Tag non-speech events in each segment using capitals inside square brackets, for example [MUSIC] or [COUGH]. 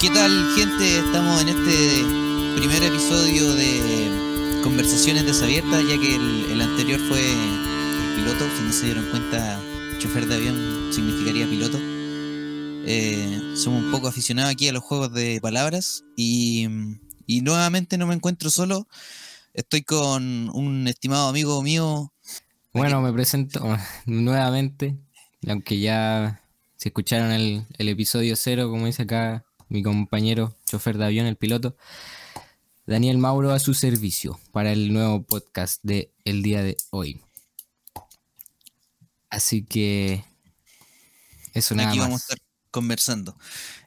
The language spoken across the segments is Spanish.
¿Qué tal, gente? Estamos en este primer episodio de Conversaciones Desabiertas, ya que el, anterior fue el piloto. Si no se dieron cuenta, chofer de avión significaría piloto. Eh, somos un poco aficionados aquí a los juegos de palabras y, y nuevamente no me encuentro solo. Estoy con un estimado amigo mío. Bueno, me presento [LAUGHS] nuevamente, aunque ya se escucharon el episodio cero, como dice acá mi compañero chofer de avión, el piloto, Daniel Mauro a su servicio para el nuevo podcast de el día de hoy. Así que eso nada Aquí más. vamos a estar conversando.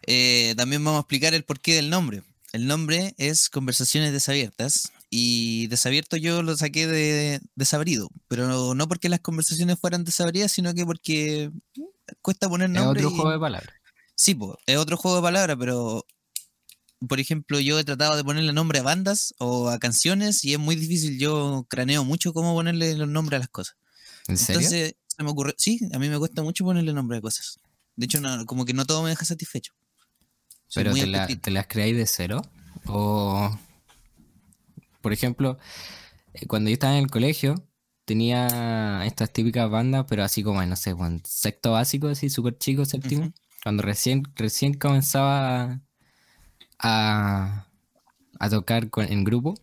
Eh, también vamos a explicar el porqué del nombre. El nombre es Conversaciones Desabiertas y desabierto yo lo saqué de desabrido, pero no, no porque las conversaciones fueran desabridas, sino que porque cuesta poner Es nombre. otro y- juego de palabras. Sí, po, es otro juego de palabras, pero por ejemplo, yo he tratado de ponerle nombre a bandas o a canciones y es muy difícil. Yo craneo mucho cómo ponerle los nombres a las cosas. ¿En serio? Entonces, se me ocurre, sí, a mí me cuesta mucho ponerle nombre a cosas. De hecho, no, como que no todo me deja satisfecho. Soy ¿Pero te, la- artístico. te las creáis de cero? O, por ejemplo, eh, cuando yo estaba en el colegio, tenía estas típicas bandas, pero así como, no sé, en sexto básico, así súper chico, séptimo. Cuando recién, recién comenzaba a, a tocar con- en grupo.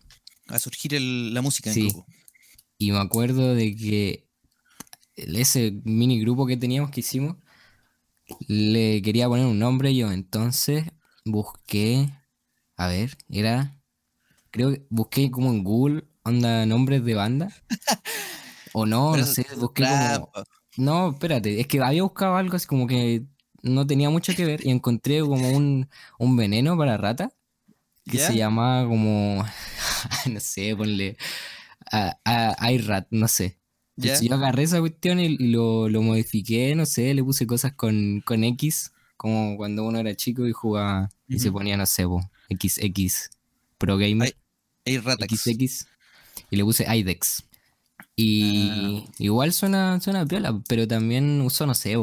A surgir el- la música en Sí. grupo. Y me acuerdo de que ese mini grupo que teníamos que hicimos, le quería poner un nombre yo. Entonces busqué, a ver, era, creo que busqué como en Google, onda nombres de banda. [LAUGHS] O no, Pero no sé, busqué como... No, espérate, es que había buscado algo así como que no tenía mucho que ver y encontré como un, un veneno para rata que se llamaba como, [LAUGHS] no sé, ponle a, a, iRat, no sé. Yo agarré esa cuestión y, lo, lo modifiqué, no sé, le puse cosas con, con X, como cuando uno era chico y jugaba y se ponía, no sé, po, XX, Pro Gamer, Ey, Ratax. XX, y le puse IDEX. Y igual suena, suena piola, pero también usó, no sé,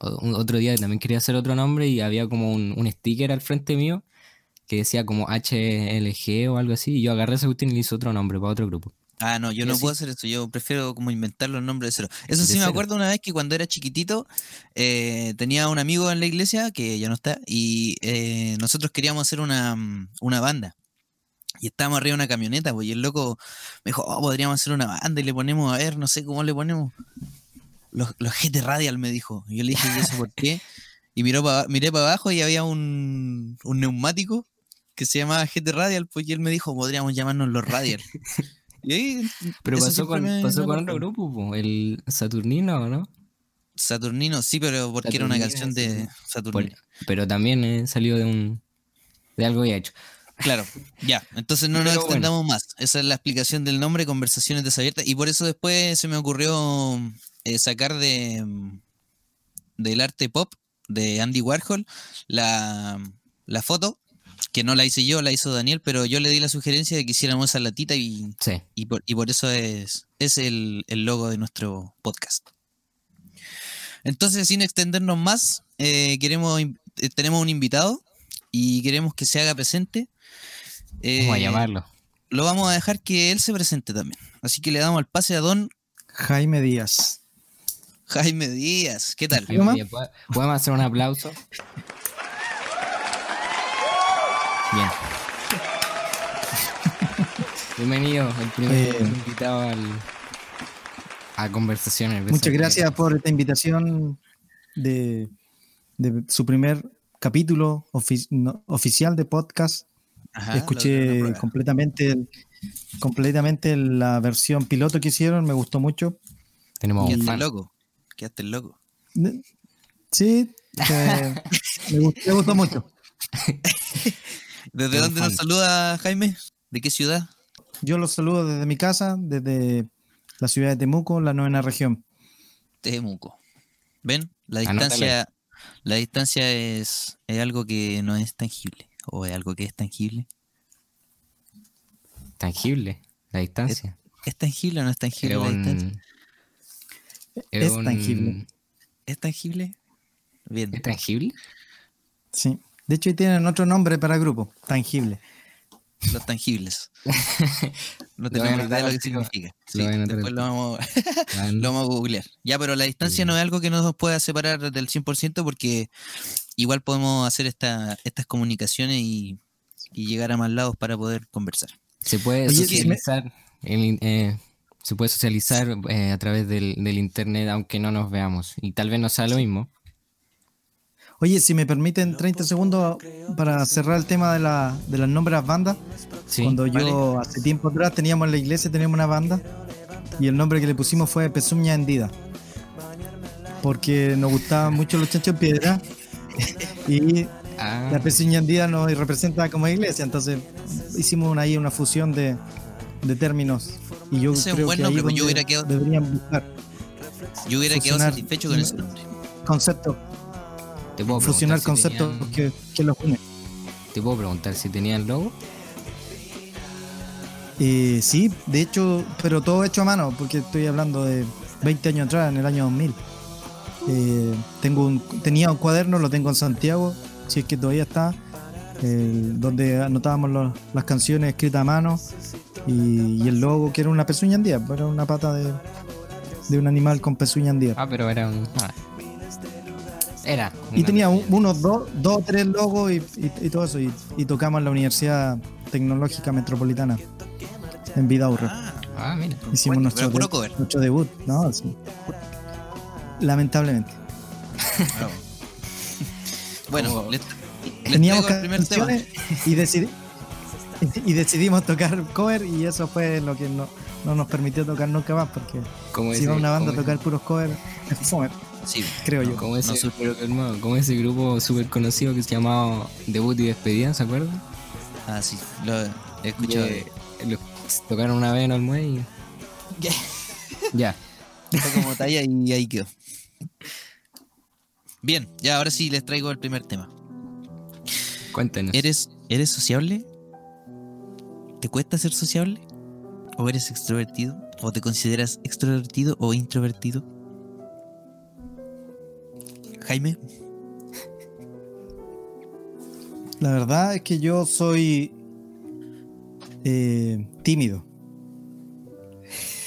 otro día también quería hacer otro nombre y había como un, un sticker al frente mío que decía como HLG o algo así, y yo agarré esa cuestión y le hice otro nombre para otro grupo. Ah, no, yo no así. puedo hacer eso. Yo prefiero como inventar los nombres de cero. Eso De sí me acuerdo una vez que cuando era chiquitito eh, tenía un amigo en la iglesia que ya no está y eh, nosotros queríamos hacer una, mm, una banda. Y estábamos arriba de una camioneta, pues, y el loco me dijo, oh, podríamos hacer una banda y le ponemos, a ver, no sé cómo le ponemos. Los, los GT Radial me dijo. Y yo le dije, ¿y eso por qué? Y miró pa- miré para abajo y había un, un neumático que se llamaba GT Radial, pues y él me dijo, podríamos llamarnos los Radial. [LAUGHS] Y ahí Pero pasó con, me- pasó me con otro grupo, po, el Saturnino, ¿no? Saturnino, sí, pero porque era una canción de Saturnino. Por- pero también eh, salió de un de algo ya hecho. Claro, ya. Entonces no nos bueno. extendamos más. Esa es la explicación del nombre, Conversaciones Desabiertas. Y por eso después se me ocurrió eh, sacar de mm, del arte pop de Andy Warhol la, la foto, que no la hice yo, la hizo Daniel, pero yo le di la sugerencia de que hiciéramos esa latita y, Sí. y, por, y por eso es, es el, el logo de nuestro podcast. Entonces, sin extendernos más, eh, queremos eh, tenemos un invitado y queremos que se haga presente. Vamos a llamarlo. Lo vamos a dejar que él se presente también. Así que le damos el pase a don Jaime Díaz. Jaime Díaz. ¿Qué tal? ¿Cómo? Oye, ¿po- ¿Podemos hacer un aplauso? Bien. Bienvenido, el primer Eh, invitado al, a conversaciones. Muchas gracias por esta invitación de, de su primer capítulo ofi- no- oficial de podcast. Ajá, Escuché completamente, el- completamente la versión piloto que hicieron, me gustó mucho. Tenemos un Quedaste fan. loco. Quedaste loco. Sí, eh, me, gustó, me gustó mucho. [LAUGHS] ¿Desde dónde nos saluda Jaime? ¿De qué ciudad? Yo los saludo desde mi casa, desde la ciudad de Temuco, la novena región. Temuco. ¿Ven? La Anótale. distancia, la distancia es, es algo que no es tangible. O es algo que es tangible. Tangible, la distancia. ¿Es tangible o no es tangible Es la distancia? Es un- tangible. ¿Es tangible? Bien. ¿Es tangible? Sí. De hecho, tienen otro nombre para el grupo, tangible. Los tangibles. [LAUGHS] No tenemos idea de lo que significa. Sí, después lo vamos, [LAUGHS] lo vamos a googlear. Ya, pero la distancia no es algo que nos pueda separar del 100% porque igual podemos hacer esta, estas comunicaciones y, y llegar a más lados para poder conversar. Se puede Oye, socializar, el- eh, se puede socializar eh, a través del, del internet aunque no nos veamos. Y tal vez no sea lo mismo. Oye, si me permiten 30 segundos para cerrar el tema de, la, de las nombres de las bandas. Sí. Cuando yo hace tiempo atrás teníamos en la iglesia, teníamos una banda y el nombre que le pusimos fue Pezuña Hendida. Porque nos gustaban mucho los chanchos en piedra [LAUGHS] y Ah, la pezuña hendida nos representa como iglesia. Entonces hicimos una, ahí una fusión de, de términos. Y yo Ese es un creo buen que nombre, pues yo hubiera quedado- deberían buscar Yo hubiera quedado satisfecho con ese nombre. conceptos, te puedo fusionar si conceptos tenían- que, que los unen. Te puedo preguntar si tenían logo. Eh, sí, de hecho, pero todo hecho a mano, porque estoy hablando de 20 años atrás, en el año 2000. Eh, tengo un, tenía un cuaderno, lo tengo en Santiago, si es que todavía está, eh, donde anotábamos los- las canciones escritas a mano y, y el logo, que era una pezuña andía, era una pata de, de un animal con pezuña andía. Ah, pero era un. ah. Era. Y tenía un- unos dos, dos tres logos y, y- y todo eso, y, y tocamos en la Universidad Tecnológica Metropolitana, en Vidaurre. Ah, Ah, mira. Hicimos Bueno, nuestro, puro cover. nuestro debut, ¿no? Sí. Lamentablemente. [LAUGHS] Bueno, les, les Teníamos traigo el primer tema. canciones y, decidi- [LAUGHS] y decidimos tocar cover y eso fue lo que no, no nos permitió tocar nunca más porque Como si va una banda a tocar puros covers [LAUGHS] Sí, creo yo. Como ese, No como ese grupo súper conocido que se llamaba Debut y Despedida, ¿se acuerdan? ah, sí, lo he escuchado. Tocaron una vez en Olmué y. Ya. [LAUGHS] Fue como talla y ahí quedó. Bien, ya ahora sí les traigo el primer tema. Cuéntenos. ¿Eres, ¿Eres sociable? ¿Te cuesta ser sociable? ¿O eres extrovertido? ¿O te consideras extrovertido o introvertido? Jaime, La verdad es que yo soy eh, tímido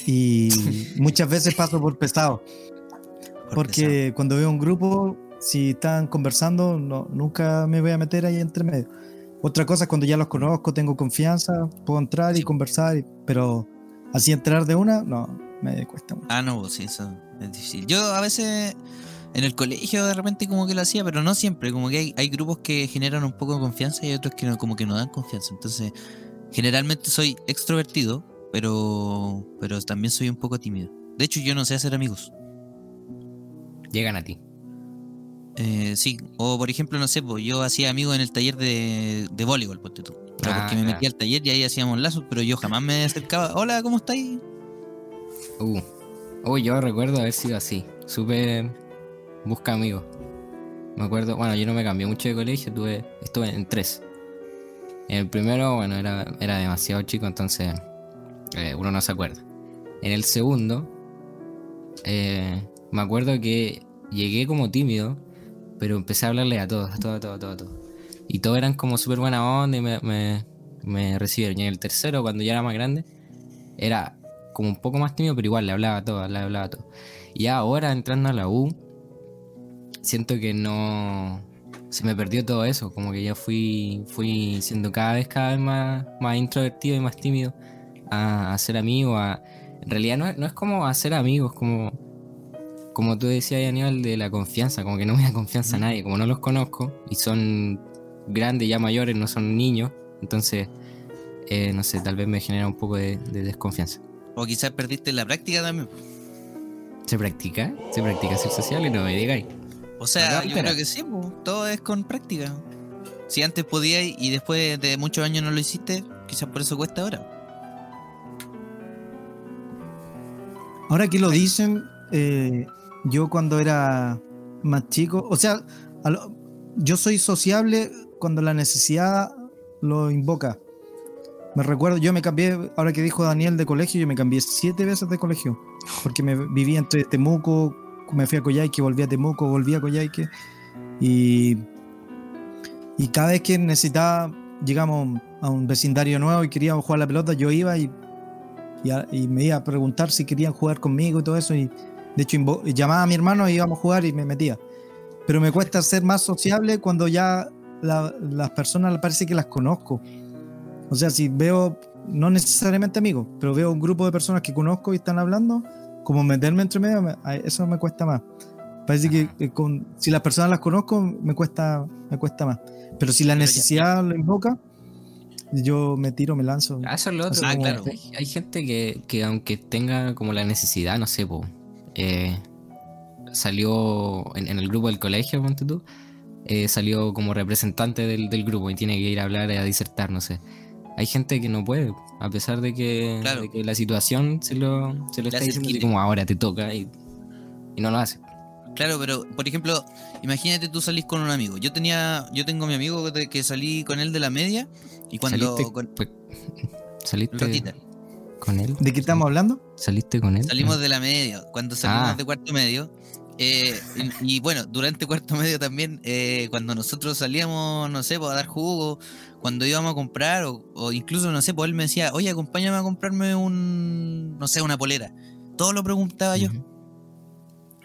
y [LAUGHS] muchas veces paso por pesado. por Porque cuando veo un grupo, si están conversando, no, nunca me voy a meter ahí entre medio. Otra cosa es cuando ya los conozco, tengo confianza, puedo entrar y conversar, y- pero así entrar de una, no, me cuesta mucho. Ah, no, pues sí, eso es difícil. Yo a veces en el colegio de repente como que lo hacía, pero no siempre. Como que hay, hay grupos que generan un poco de confianza y hay otros que no, como que no dan confianza. Entonces, generalmente soy extrovertido, pero, pero también soy un poco tímido. De hecho, yo no sé hacer amigos. Llegan a ti. Eh, sí, o por ejemplo, no sé, pues yo hacía amigos en el taller de, de voleibol, ponte tú. Ah, porque me metí al taller y ahí hacíamos lazos, pero yo jamás me acercaba. Hola, ¿cómo estáis? Uh. Uy, yo recuerdo haber sido así. Súper busca amigos. Me acuerdo, bueno, yo no me cambié mucho de colegio, tuve, estuve en tres. En el primero, bueno, era, era demasiado chico, entonces eh, uno no se acuerda. En el segundo, eh, me acuerdo que llegué como tímido, pero empecé a hablarle a todos, a todos, a todos, a todos. a todos. Y todos eran como súper buena onda y me, me, recibieron. Y en el tercero, cuando ya era más grande, era como un poco más tímido, pero igual le hablaba a todos, le hablaba a todos. Y ahora entrando a la U, siento que no. Se me perdió todo eso, como que ya fui, fui siendo cada vez, cada vez más, más introvertido y más tímido a, a ser amigo. A, en realidad no, no es como hacer amigos, como, como tú decías, Aníbal, de la confianza, como que no me da confianza a nadie, como no los conozco y son grandes, ya mayores, no son niños, entonces, eh, no sé, tal vez me genera un poco de- de desconfianza. O quizás perdiste la práctica también. ¿Se practica? ¿Se practica ser social? Y no me digáis. O sea, yo creo que sí, todo es con práctica. Si antes podías y después de muchos años no lo hiciste, quizás por eso cuesta ahora. Ahora que lo dicen, eh, yo cuando era más chico, o sea, yo soy sociable cuando la necesidad lo invoca. Me recuerdo, yo me cambié, ahora que dijo Daniel de colegio, yo me cambié siete veces de colegio, porque me vivía entre Temuco, me fui a Coyhaique, volví a Temuco, volví a Coyhaique, y Y cada vez que necesitaba, llegamos a un vecindario nuevo y queríamos jugar la pelota, yo iba y, y me iba a preguntar si querían jugar conmigo y todo eso. Y de hecho llamaba a mi hermano y íbamos a jugar y me metía. Pero me cuesta ser más sociable cuando ya la- las personas parece que las conozco. O sea, si veo, no necesariamente amigos, pero veo un grupo de personas que conozco y están hablando, como meterme entre medio, me- eso me cuesta más. Parece que, que con- si las personas las conozco, me cuesta, me cuesta más. Pero si la necesidad lo invoca, yo me tiro, me lanzo. Ah, Eso es lo otro. Ah, claro. Hay, hay gente que, que aunque tenga como la necesidad, no sé, po, eh, salió en, en el grupo del colegio, ponte tú, eh, salió como representante del, del grupo y tiene que ir a hablar, a disertar, no sé. Hay gente que no puede, a pesar de que, Claro. de que la situación se lo, se lo está diciendo así como ahora te toca y, y no lo hace. Claro, pero por ejemplo, imagínate tú salís con un amigo. Yo tenía, yo tengo mi amigo que, que salí con él de la media y cuando ¿Saliste, con- pues, ¿saliste Ratita. Con él? ¿De qué estamos hablando? ¿Saliste con él? salimos de la media, cuando salimos Ah. de cuarto medio. eh, y, y bueno, durante cuarto medio también, eh, cuando nosotros salíamos, no sé, pues, a dar jugo, cuando íbamos a comprar, o, o incluso, no sé, pues él me decía, oye, acompáñame a comprarme un, no sé, una polera. Todo lo preguntaba yo.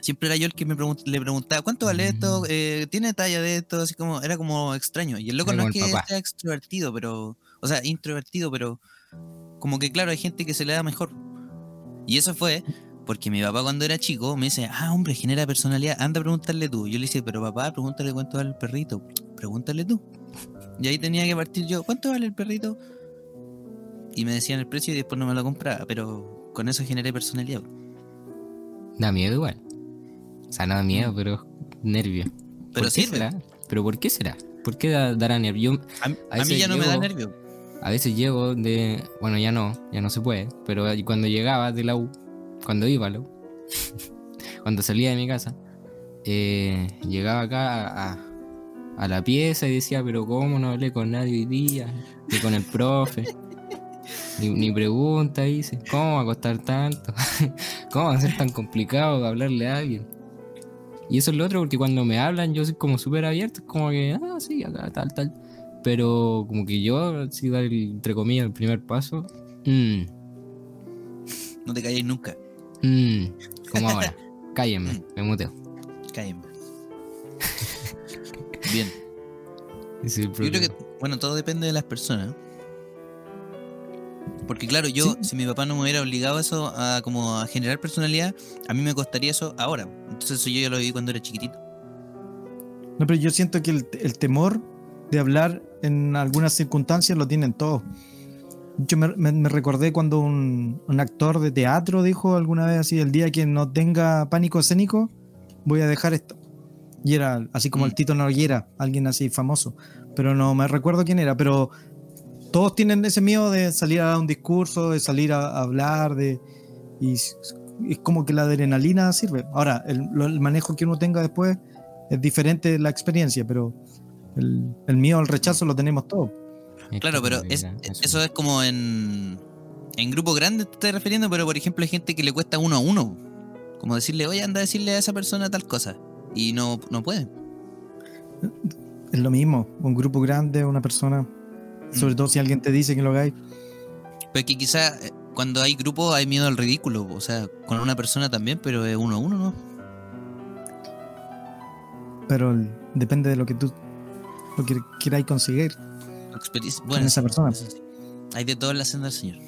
Siempre era yo el que me pregun- le preguntaba, ¿cuánto vale esto? Mm. Eh, ¿Tiene talla de esto? Así como, era como extraño. Y el loco Era no es que papá. sea extrovertido, pero, o sea, introvertido, pero como que claro, hay gente que se le da mejor. Y eso fue porque mi papá cuando era chico me dice, ah, hombre, genera personalidad, anda a preguntarle tú. Yo le dije, pero papá, pregúntale cuánto vale el perrito. Pregúntale tú. Y ahí tenía que partir yo, ¿cuánto vale el perrito? Y me decían el precio y después no me lo compraba, pero con eso generé personalidad. Da miedo igual. O sea, no da miedo, pero nervio. Mm. Pero ¿Por qué sirve. será? ¿Pero por qué será? ¿Por qué da- dará nervio? A, a A mí ya no me da nervio. A veces llego de... Bueno, ya no, ya no se puede. Pero cuando llegaba de la U, cuando iba a la U, [LAUGHS] cuando salía de mi casa, eh, llegaba acá a, la pieza y decía, pero ¿cómo no hablé con nadie hoy día? Ni con el profe. Ni, pregunta hice. ¿Cómo va a costar tanto? [LAUGHS] ¿Cómo va a ser tan complicado hablarle a alguien? Y eso es lo otro, porque cuando me hablan yo soy como súper abierto, como que, ah, sí, acá, tal, tal. Pero como que yo, si dar, el, entre comillas, el primer paso, mm, No te calles nunca. mm, como ahora, [LAUGHS] cállenme, me muteo. Cállame. [LAUGHS] Bien. Ese es el Yo creo que, bueno, todo depende de las personas. Porque claro, yo, Sí. si mi papá no me hubiera obligado a eso, a como a generar personalidad, a mí me costaría eso ahora. Entonces eso yo ya lo viví cuando era chiquitito. No, pero yo siento que el, el temor de hablar en algunas circunstancias lo tienen todos. Yo me, me- me recordé cuando un, un actor de teatro dijo alguna vez así, el día que no tenga pánico escénico, voy a dejar esto. Y era así como Mm. el Tito Noguera, alguien así famoso. Pero no me recuerdo quién era, pero todos tienen ese miedo de salir a dar un discurso, de salir a, a hablar, de... Y es como que la adrenalina sirve. Ahora, el, el manejo que uno tenga después es diferente la experiencia, pero el, el miedo al rechazo lo tenemos todos. Claro, pero es- eso es como en, en grupo grande te estás refiriendo, pero por ejemplo hay gente que le cuesta uno a uno. Como decirle, oye, anda a decirle a esa persona tal cosa. Y no, no pueden. Es lo mismo, un grupo grande, una persona, sobre Mm. todo si alguien te dice que lo hagáis. Pero es que quizá eh, cuando hay grupo hay miedo al ridículo. O sea, con una persona también, pero es uno a uno, ¿no? pero el- depende de lo que tú lo que queráis conseguir. Experiencia- con Bueno, esa persona. Hay de todo en la senda del Señor.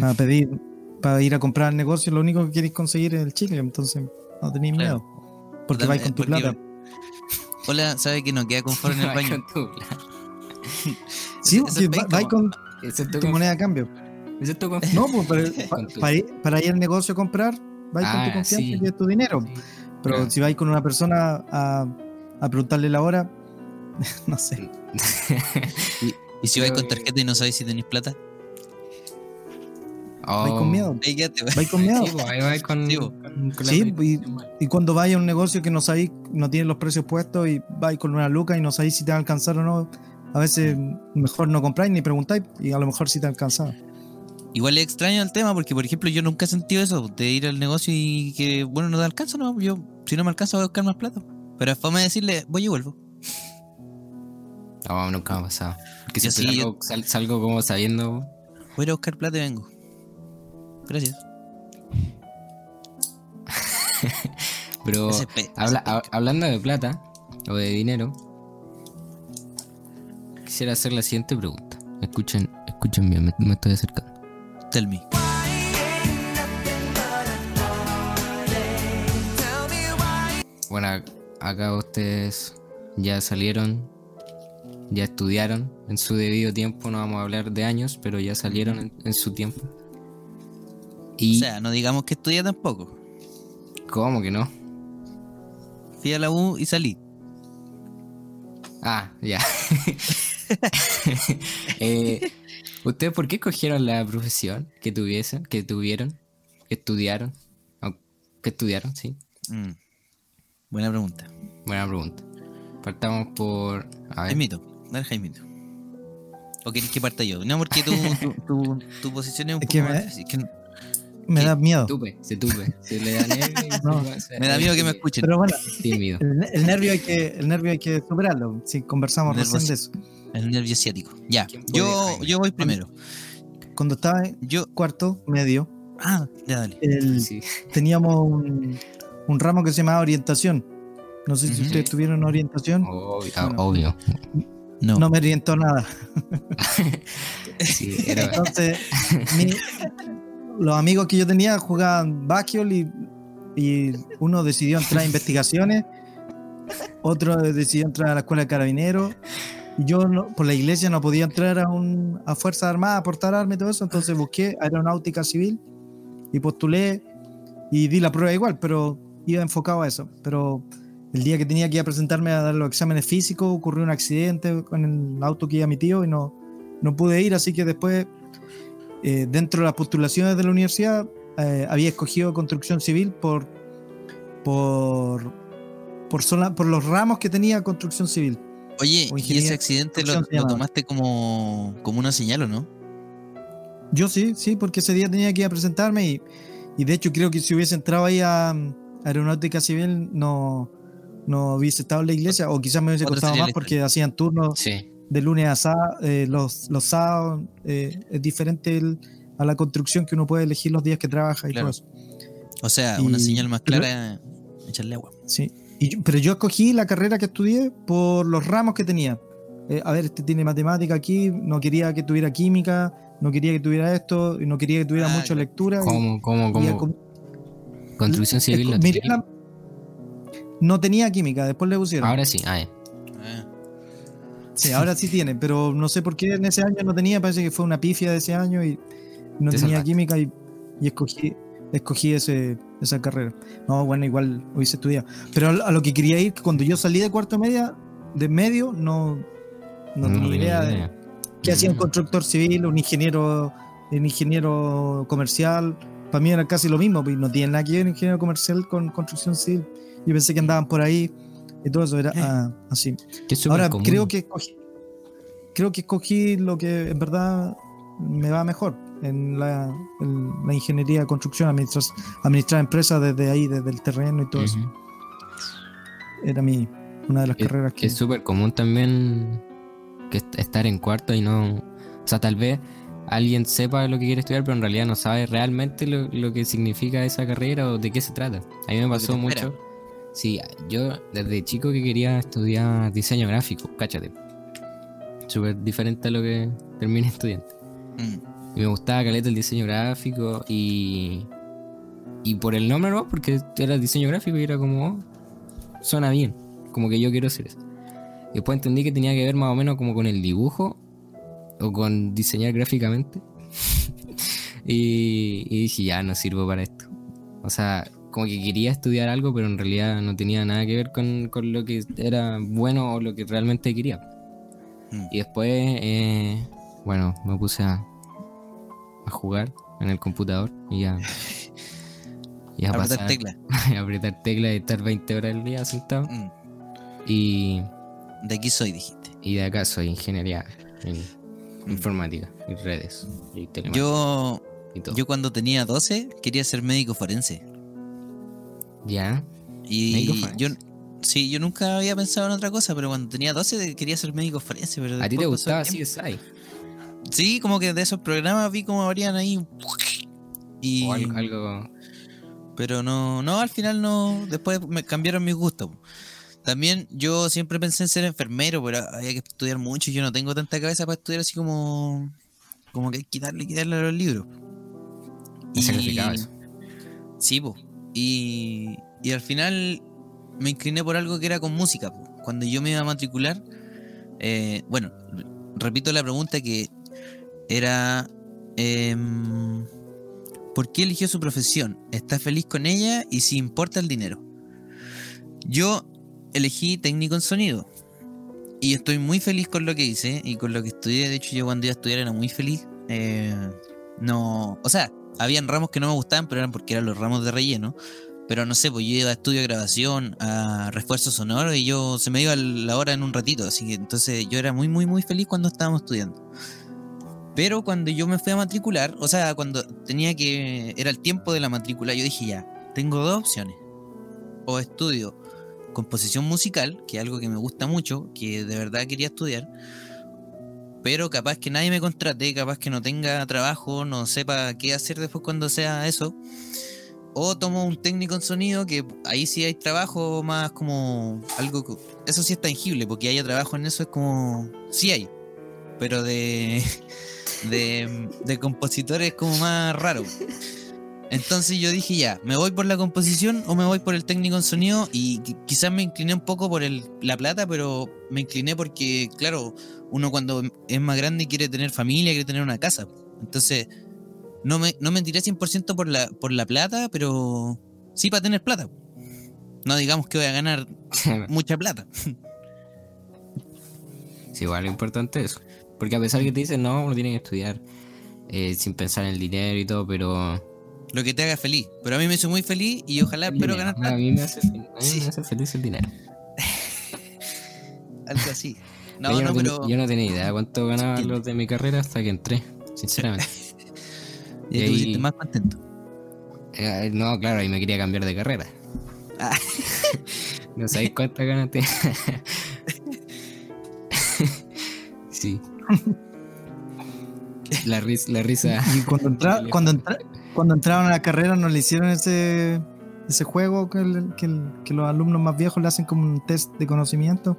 Para pedir, para ir a comprar al negocio, lo único que queréis conseguir es el chicle, entonces no tenéis Claro. miedo. Porque vais con tu porque- plata. Hola, ¿sabe que no queda confort en el [LAUGHS] baño? [LAUGHS] Sí, porque vais con tu con, moneda a cambio. No, pues [LAUGHS] para, ir, para ir al negocio a comprar, vais con Ah, tu confianza sí. y es tu dinero. Sí. Pero Claro. si vais con una persona a, a preguntarle la hora, [LAUGHS] no sé. [LAUGHS] Y si vais con que- tarjeta y no sabéis si tenéis plata, Vais Oh. con miedo. ahí quédate. Vais con [LAUGHS] miedo. Sí, pues, ahí vais con, Sí, con- con Sí, predicación mal. Y cuando vais a un negocio que no sabéis, no tienen los precios puestos y vais con una luca y no sabéis si te va a alcanzar o no, a veces mejor no compráis ni preguntáis y a lo mejor sí te alcanzaba. Igual es extraño el tema porque, por ejemplo, yo nunca he sentido eso de ir al negocio y que, bueno, no te alcanza, no. Yo, si no me alcanza, voy a buscar más plata. Pero es fama de decirle, voy y vuelvo. No, nunca me ha pasado. Porque Yo siempre sí, salgo, sal- salgo como sabiendo. Voy a ir a buscar plata y vengo. Gracias. [LAUGHS] Pero habla- hablando de plata o de dinero, quisiera hacer la siguiente pregunta. Escuchen, escuchen bien, me, me estoy acercando. Tell me. Bueno, ac- acá ustedes ya salieron, ya estudiaron en su debido tiempo, no vamos a hablar de años, pero ya salieron en, en su tiempo. O Y, sea, no digamos que estudié tampoco. ¿cómo que no? Fui a la U y salí. Ah, ya. [LAUGHS] Eh, ¿Ustedes por qué escogieron la profesión que tuviesen, que tuvieron, que estudiaron? O que estudiaron, sí. Mm. Buena pregunta. Buena pregunta. Partamos por. A ver. Dale Jaimito. ¿O querés que parta yo? No, porque tu, [LAUGHS] tu, tu, tu posición es un Es poco que más me- difícil. que no- Me da miedo. Tupe, se tupe. Se le da nervio No, Me da miedo que me escuchen. Pero bueno, Tímido. el, el nervio hay que, el nervio hay que superarlo. Si conversamos Nervio recién de eso. El nervio ciático. Ya, ¿Quién puede, yo, yo voy primero. Cuando estaba en Yo. cuarto medio, Ah, ya dale. el- Sí. teníamos un, un ramo que se llamaba orientación. No sé si Ujú. ustedes tuvieron orientación. Obvio. Bueno. obvio. No. No me orientó nada. [LAUGHS] Sí, era- Entonces, mi- los amigos que yo tenía jugaban básquetbol y, y uno decidió entrar a investigaciones, otro decidió entrar a la escuela de carabineros. Y yo no- por la iglesia no podía entrar a, un, a Fuerzas Armadas, a portar armas y todo eso, entonces busqué aeronáutica civil y postulé y di la prueba igual, pero iba enfocado a eso. Pero el día que tenía que ir a presentarme a dar los exámenes físicos, ocurrió un accidente con el auto que iba mi tío y no, no pude ir, así que después, eh, dentro de las postulaciones de la universidad, eh, había escogido construcción civil por, por, por, sola- por los ramos que tenía construcción civil. Oye, ¿y ese de accidente lo, tomaste como, como una señal o no? Yo sí, sí, porque ese día tenía que ir a presentarme y, y de hecho creo que si hubiese entrado ahí a aeronáutica civil no, no hubiese estado en la iglesia o quizás me hubiese costado más porque hacían turnos Sí. de lunes a sábado, eh, los, los sábados, eh, es diferente el- a la construcción que uno puede elegir los días que trabaja y Claro. todo eso. O sea, una Y- señal más pero- clara, echarle agua. Sí. Y yo- pero yo escogí la carrera que estudié por los ramos que tenía. Eh, a ver, este tiene matemática aquí, no quería que tuviera química, no quería que tuviera esto, y no quería que tuviera Ah, mucha lectura. y- ¿Cómo, cómo, y cómo? acom- Construcción civil. miré la- no tenía química, después le pusieron. Ahora sí. Ah. Ah, Sí, ahora sí tiene, pero no sé por qué en ese año no tenía, parece que fue una pifia de ese año y no Te tenía química y, y escogí, escogí ese, esa carrera. No, bueno, igual hubiese estudiado. Pero a, lo- a lo que quería ir, cuando yo salí de cuarto media, de medio, no, no, tenía idea de qué hacía un constructor civil, un ingeniero, un ingeniero comercial. Para mí era casi lo mismo, pues no tiene nada que ver ingeniero comercial con construcción civil. Yo pensé que andaban por ahí y todo eso era ah, así. Ahora común. creo que escogí, creo que escogí lo que en verdad me va mejor en la, en la ingeniería de construcción, administrar, administrar empresas desde ahí, desde el terreno y todo eso. Era mi una de las carreras que es súper común también que est- estar en cuarto y no. O sea, tal vez alguien sepa lo que quiere estudiar, pero en realidad no sabe realmente lo, lo que significa esa carrera o de qué se trata. A mí me pasó mucho. Sí, yo desde chico que quería estudiar diseño gráfico, cáchate. Súper diferente a lo que terminé [LAUGHS] estudiando. mm. Y me gustaba caleta el diseño gráfico y. Y por el nombre, ¿no? Porque era diseño gráfico y era como. oh, suena bien. Como que yo quiero hacer eso. Y después entendí que tenía que ver más o menos como con el dibujo o con diseñar gráficamente. [LAUGHS] y, y dije, ya no sirvo para esto. O sea, como que quería estudiar algo, pero en realidad no tenía nada que ver con, con lo que era bueno o lo que realmente quería. Mm. Y después, eh, bueno, me puse a, a jugar en el computador y a, y a [LAUGHS] Apretar pasar, tecla. a [LAUGHS] apretar teclas y estar 20 horas al día sentado. Mm. Y, De aquí soy, dijiste. y de acá soy ingeniería en Mm. informática y redes y telemática Yo, y todo. yo cuando tenía 12 quería ser médico forense. ¿Ya? Y yo, Sí, yo nunca había pensado en otra cosa, pero cuando tenía 12 quería ser médico forense. Pero ¿A ti te gustaba. CSI? Sí, como que de esos programas vi como habrían ahí. Y, O algo, algo- Pero no, no, al final no. Después me cambiaron mis gustos. También yo siempre pensé en ser enfermero, pero había que estudiar mucho y yo no tengo tanta cabeza para estudiar así como. Como que hay que quitarle, quitarle a los libros. Sacrificado eso. Sí, po. Y, y al final me incliné por algo que era con música. Cuando yo me iba a matricular, eh, bueno, repito la pregunta que era, em, ¿por qué eligió su profesión? ¿Está feliz con ella y si importa el dinero? Yo elegí técnico en sonido y estoy muy feliz con lo que hice y con lo que estudié. De hecho, yo cuando iba a estudiar era muy feliz. Eh, no, o sea, habían ramos que no me gustaban, pero eran porque eran los ramos de relleno. Pero no sé, pues yo iba a estudio de grabación, a refuerzo sonoro y yo se me iba la hora en un ratito. Así que entonces yo era muy, muy, muy feliz cuando estábamos estudiando. Pero cuando yo me fui a matricular, o sea, cuando tenía que. Era el tiempo de la matrícula, yo dije ya, tengo dos opciones. O estudio composición musical, que es algo que me gusta mucho, que de verdad quería estudiar. Pero capaz que nadie me contrate, capaz que no tenga trabajo, no sepa qué hacer después cuando sea eso. O tomo un técnico en sonido, que ahí sí hay trabajo más como algo... que- Eso sí es tangible, porque haya trabajo en eso es como... Sí hay, pero de... [LAUGHS] De, de compositor es como más raro. Entonces yo dije ya, ¿me voy por la composición o me voy por el técnico en sonido? Y qui- quizás me incliné un poco por el, la plata, pero me incliné porque, claro, uno cuando es más grande quiere tener familia, quiere tener una casa. Entonces, no me, no me tiré 100% por la, por la plata, pero sí para tener plata. No digamos que voy a ganar [LAUGHS] mucha plata. Sí, igual es importante eso. Porque a pesar que te dicen, no, uno tiene que estudiar eh, sin pensar en el dinero y todo, pero... Lo que te haga feliz. Pero a mí me hizo muy feliz y ojalá espero ganar a mí me hace, a mí Sí. me hace feliz el dinero. [LAUGHS] Algo así. No, yo, no, no ten- pero... yo no tenía idea cuánto ganaban los de mi carrera hasta que entré, sinceramente. [LAUGHS] Te y ahí- más contento. Eh, no, claro, ahí me quería cambiar de carrera. Ah. [LAUGHS] no sabéis cuántas ganas tenía. sí. La risa, la risa. Y cuando, entra- cuando, entra- cuando entraron a la carrera no le hicieron ese, ese juego que, el- que el- que los alumnos más viejos le hacen como un test de conocimiento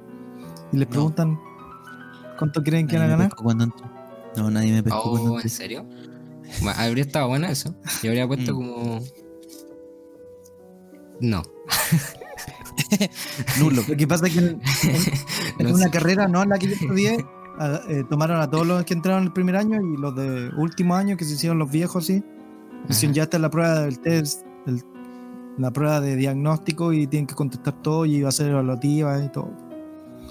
y les No. preguntan cuánto creen que van a ganar. pescó cuando. No, nadie me pescó cuando Oh, ¿en serio? Habría estado bueno eso. Yo habría puesto Mm. como. No. [LAUGHS] Nulo. Lo que pasa es que en, [LAUGHS] en No una sé. carrera, no en la que yo estudié, [LAUGHS] a- eh, tomaron a todos los que entraron el primer año y los de último año, que se hicieron los viejos, sí. Ya está la prueba del test, el- la prueba de diagnóstico y tienen que contestar todo y va a ser evaluativa y todo.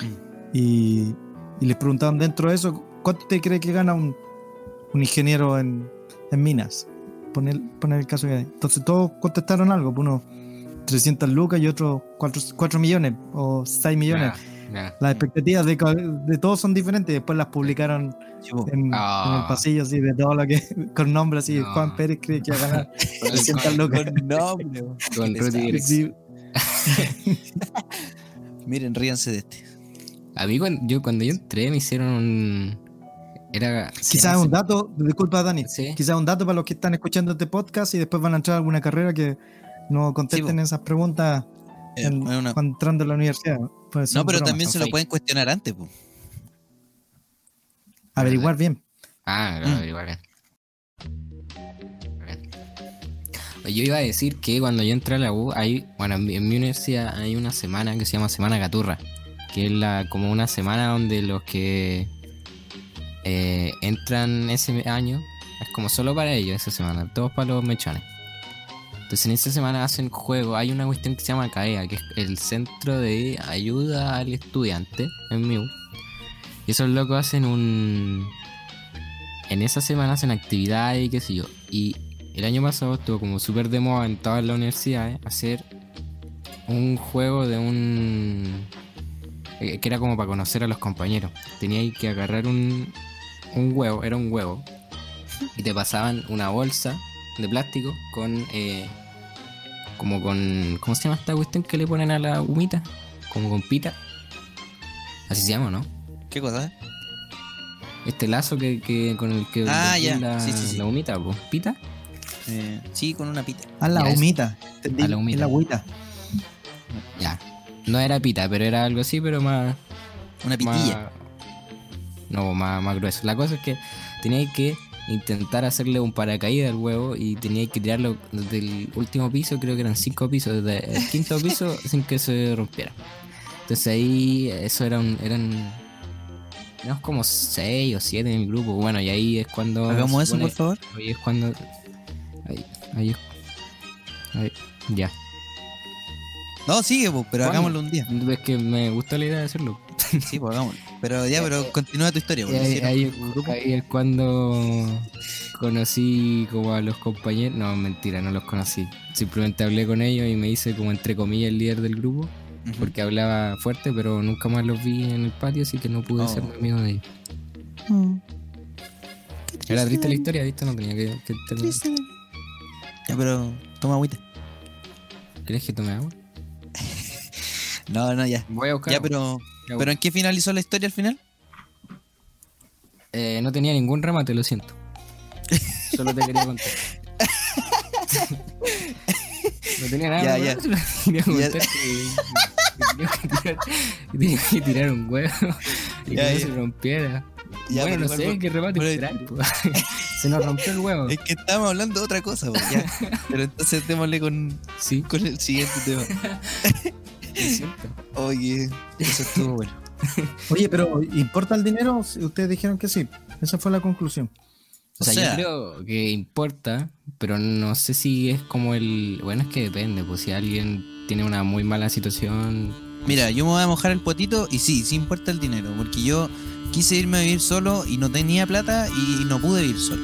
Mm. Y, y les preguntaban dentro de eso, ¿cuánto te cree que gana un, un ingeniero en, en minas? Poner, poner el caso que hay. Entonces todos contestaron algo, pues unos 300 lucas y otros 4, 4 millones o 6 millones. Las expectativas de, de todos son diferentes. Después las publicaron en, Ah. en el pasillo, así, de todo lo que. [LAUGHS] con nombres así. No. Juan Pérez cree que va a ganar 300 [LAUGHS] Con-. Con nombre. [LAUGHS] Con. Sí, Miren, ríanse de este. A mí cuando yo, cuando yo entré me hicieron un... Era... Quizás un dato, disculpa Dani, Sí. quizás un dato para los que están escuchando este podcast y después van a entrar a alguna carrera que no contesten esas preguntas En- una- cuando entrando a la universidad. Pues No, pero bromas, también se lo pueden cuestionar antes, po. averiguar bien. Ah, Mm. igual. Oye, Yo iba a decir que cuando yo entré a la U, hay, bueno, en mi, en mi universidad hay una semana que se llama Semana Caturra, que es la, como una semana donde los que eh, entran ese año, es como solo para ellos esa semana, todos para los mechones. Entonces en esa semana hacen juego, hay una cuestión que se llama CAEA, que es el Centro de Ayuda al Estudiante en MIU. Y esos locos hacen un... En esa semana hacen actividades y qué sé yo. Y el año pasado estuvo como súper de moda en todas las universidades hacer un juego de un... eh, que era como para conocer a los compañeros. Teníais que agarrar un, un huevo, era un huevo. Y te pasaban una bolsa de plástico con... eh, como con... ¿Cómo se llama esta cuestión que le ponen a la humita? como con pita. Así se llama, ¿no? ¿Qué cosa? Este lazo que, que con el que Ah, ya. la, Sí, sí, sí. la humita, po. ¿Pita? Eh, sí, con una pita. A la Ya, humita. a la humita. Es la agüita. Ya. No era pita, pero era algo así, pero más. Una pitilla. más- no, más, más grueso. La cosa es que tenía que intentar hacerle un paracaídas al huevo y tenía que tirarlo desde el último piso, creo que eran cinco pisos, desde el quinto piso [LAUGHS] sin que se rompiera. Entonces ahí eso eran, eran éramos como seis o siete en el grupo. Bueno, y ahí es cuando Hagamos eso, por favor. Ahí es cuando. Ahí, ahí es. ahí, ya. No, sigue, pero ¿Cuándo? hagámoslo un día. Es que me gustó la idea de hacerlo. Sí, pues hagámoslo. [LAUGHS] Pero ya, pero continúa tu historia. Porque ahí, ahí- un grupo. ahí es cuando conocí como a los compañeros. No, mentira, no los conocí. Simplemente hablé con ellos y me hice como entre comillas el líder del grupo. Porque hablaba fuerte, pero nunca más los vi en el patio, así que no pude Oh. ser amigo de ellos. Era triste la historia, ¿viste? No tenía que, que terminar. Ya, pero toma agüita. ¿Crees que tome agua? [LAUGHS] No, no, ya. Voy a buscar. Ya, agua. pero. Ya, ¿Pero en qué finalizó la historia al final? Eh, no tenía ningún remate, lo siento. [LAUGHS] Solo te quería contar. no tenía nada Ya, [LAUGHS] ya. contar que, que tenía que tirar, que [LAUGHS] tenía que tirar un huevo y Ya, que no se rompiera. Ya, bueno, no igual sé qué remate esperar, po. Se nos rompió el huevo. Es que estábamos hablando de otra cosa, pues, ya. Pero entonces démosle con, Sí, con el siguiente tema. lo siento. Oye, eso estuvo [LAUGHS] bueno. Oye, pero ¿importa el dinero? Si Ustedes dijeron que sí. Esa fue la conclusión. O sea- yo creo que importa, pero no sé si es como el... Bueno, es que depende, pues si alguien tiene una muy mala situación... Mira, yo me voy a mojar el potito y sí, sí importa el dinero, porque yo quise irme a vivir solo y no tenía plata y no pude vivir solo.